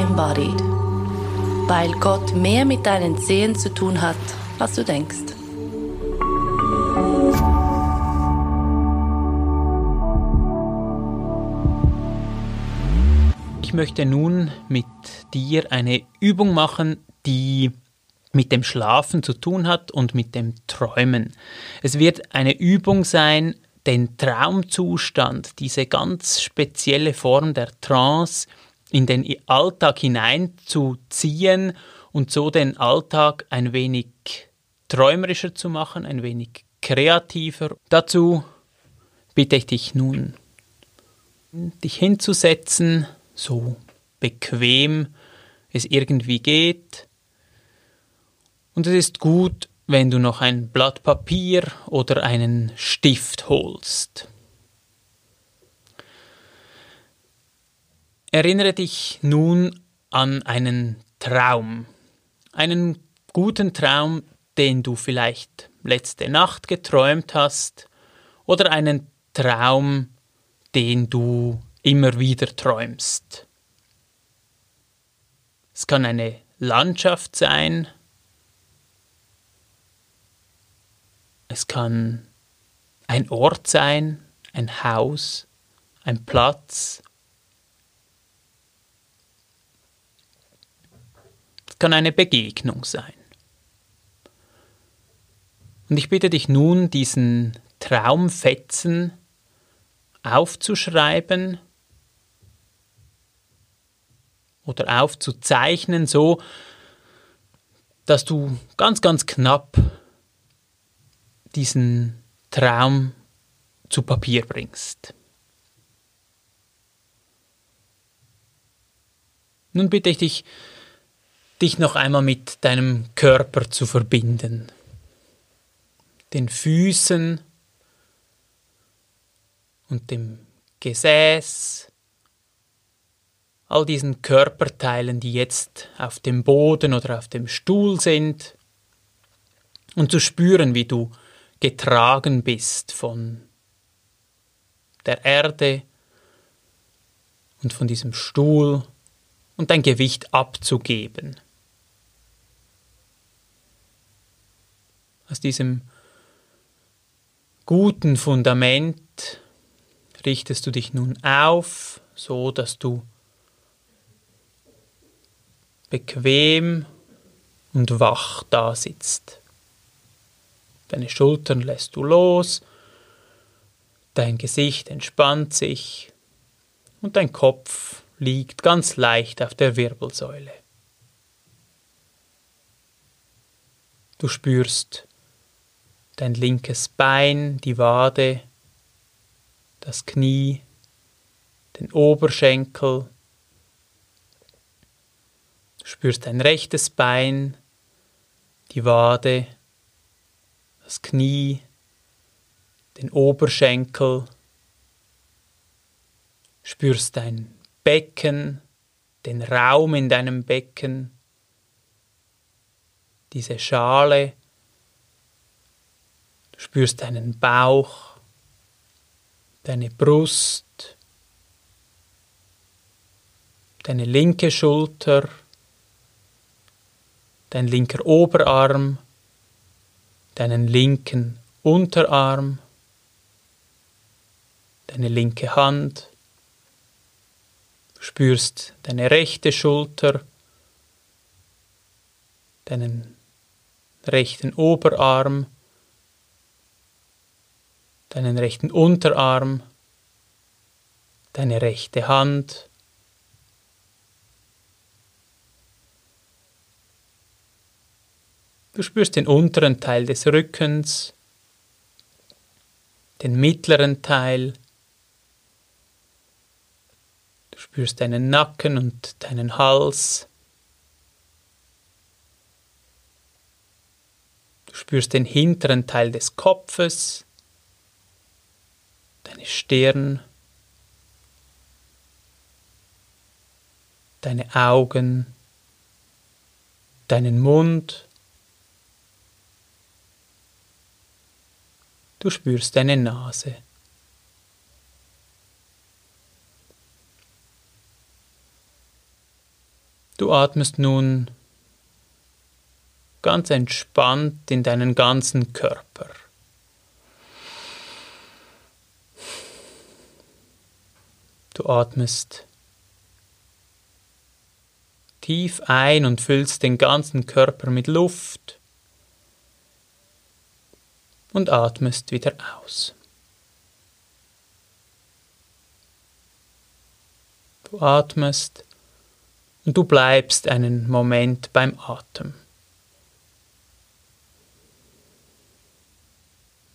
embodied. Weil Gott mehr mit deinen Sehen zu tun hat, als du denkst. Ich möchte nun mit dir eine Übung machen, die mit dem Schlafen zu tun hat und mit dem Träumen. Es wird eine Übung sein, den Traumzustand, diese ganz spezielle Form der Trance in den Alltag hineinzuziehen und so den Alltag ein wenig träumerischer zu machen, ein wenig kreativer. Dazu bitte ich dich nun, dich hinzusetzen, so bequem es irgendwie geht. Und es ist gut, wenn du noch ein Blatt Papier oder einen Stift holst. Erinnere dich nun an einen Traum, einen guten Traum, den du vielleicht letzte Nacht geträumt hast, oder einen Traum, den du immer wieder träumst. Es kann eine Landschaft sein, es kann ein Ort sein, ein Haus, ein Platz, kann eine Begegnung sein. Und ich bitte dich nun, diesen Traumfetzen aufzuschreiben oder aufzuzeichnen, so dass du ganz, ganz knapp diesen Traum zu Papier bringst. Nun bitte ich dich, dich noch einmal mit deinem Körper zu verbinden. Den Füßen und dem Gesäß, all diesen Körperteilen, die jetzt auf dem Boden oder auf dem Stuhl sind, und zu spüren, wie du getragen bist von der Erde und von diesem Stuhl und dein Gewicht abzugeben. Aus diesem guten Fundament richtest du dich nun auf, so dass du bequem und wach da sitzt. Deine Schultern lässt du los, dein Gesicht entspannt sich und dein Kopf liegt ganz leicht auf der Wirbelsäule. Du spürst dein linkes Bein, die Wade, das Knie, den Oberschenkel. Du spürst dein rechtes Bein, die Wade, das Knie, den Oberschenkel. Spürst dein Becken, den Raum in deinem Becken, diese Schale. Spürst deinen Bauch deine Brust, deine linke Schulter, dein linker Oberarm, deinen linken Unterarm, deine linke Hand, spürst deine rechte Schulter, deinen rechten Oberarm, deinen rechten Unterarm, deine rechte Hand, Du spürst den unteren Teil des Rückens, den mittleren Teil. Du spürst deinen Nacken und deinen Hals. Du spürst den hinteren Teil des Kopfes deine Stirn, deine Augen, deinen Mund. Du spürst deine Nase. Du atmest nun ganz entspannt in deinen ganzen Körper. Du atmest tief ein und füllst den ganzen Körper mit Luft und atmest wieder aus. Du atmest und du bleibst einen Moment beim Atem.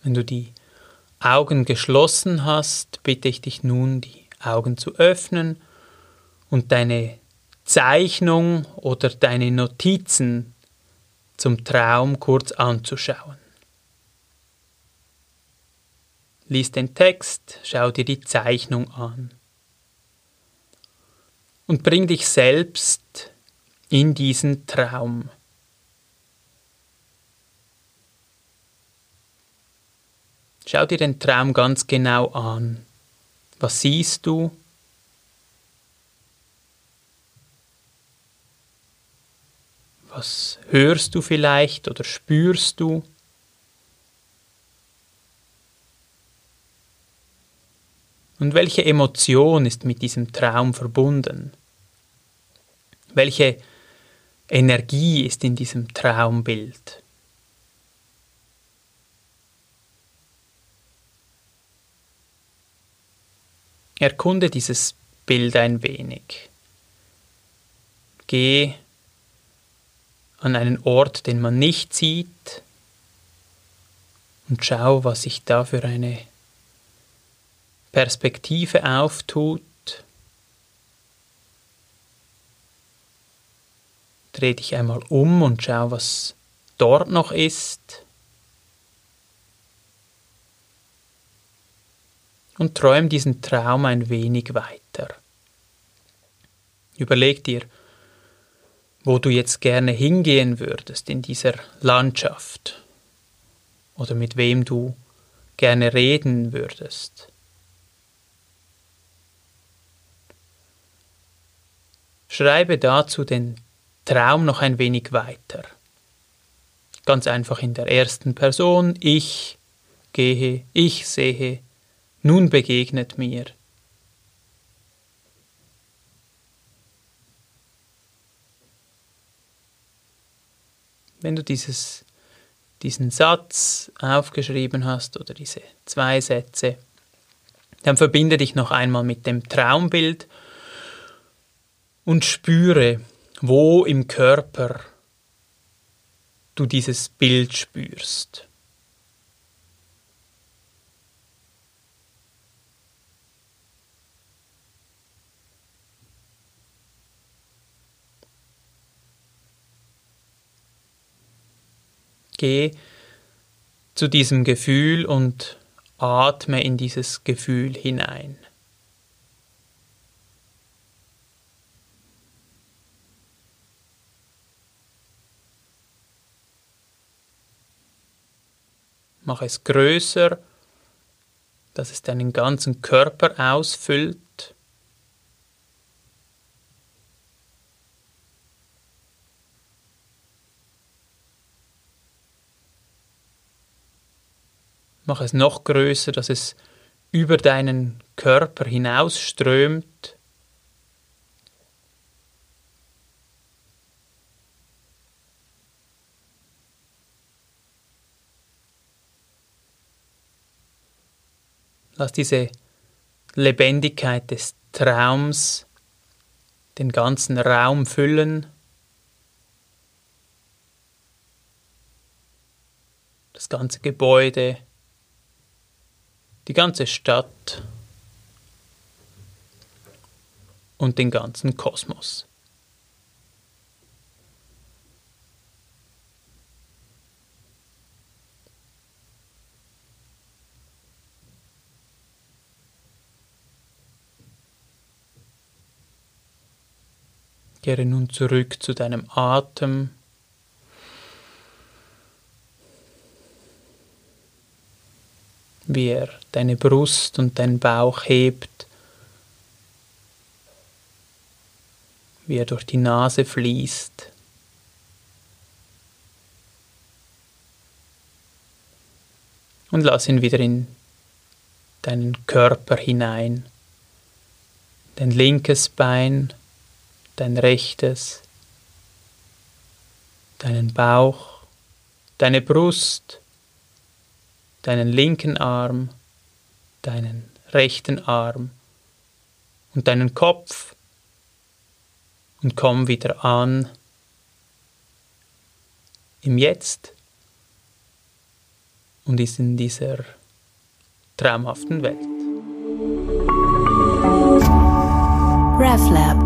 Wenn du die Augen geschlossen hast, bitte ich dich nun, die Augen zu öffnen und deine Zeichnung oder deine Notizen zum Traum kurz anzuschauen. Lies den Text, schau dir die Zeichnung an und bring dich selbst in diesen Traum. Schau dir den Traum ganz genau an. Was siehst du? Was hörst du vielleicht oder spürst du? Und welche Emotion ist mit diesem Traum verbunden? Welche Energie ist in diesem Traumbild? Erkunde dieses Bild ein wenig. Geh an einen Ort, den man nicht sieht, und schau, was sich da für eine Perspektive auftut. Dreh dich einmal um und schau, was dort noch ist. Und träum diesen Traum ein wenig weiter. Überleg dir, wo du jetzt gerne hingehen würdest in dieser Landschaft oder mit wem du gerne reden würdest. Schreibe dazu den Traum noch ein wenig weiter. Ganz einfach in der ersten Person, ich gehe, ich sehe, nun begegnet mir. Wenn du dieses, diesen Satz aufgeschrieben hast oder diese zwei Sätze, dann verbinde dich noch einmal mit dem Traumbild und spüre, wo im Körper du dieses Bild spürst. Geh zu diesem Gefühl und atme in dieses Gefühl hinein. Mach es größer, dass es deinen ganzen Körper ausfüllt. Mach es noch größer, dass es über deinen Körper hinausströmt. Lass diese Lebendigkeit des Traums den ganzen Raum füllen. Das ganze Gebäude, die ganze Stadt und den ganzen Kosmos. Kehre nun zurück zu deinem Atem. Wie er deine Brust und deinen Bauch hebt, wie er durch die Nase fließt. Und lass ihn wieder in deinen Körper hinein. Dein linkes Bein, dein rechtes, deinen Bauch, deine Brust, deinen linken Arm, deinen rechten Arm und deinen Kopf und komm wieder an im Jetzt und ist in dieser traumhaften Welt. RefLab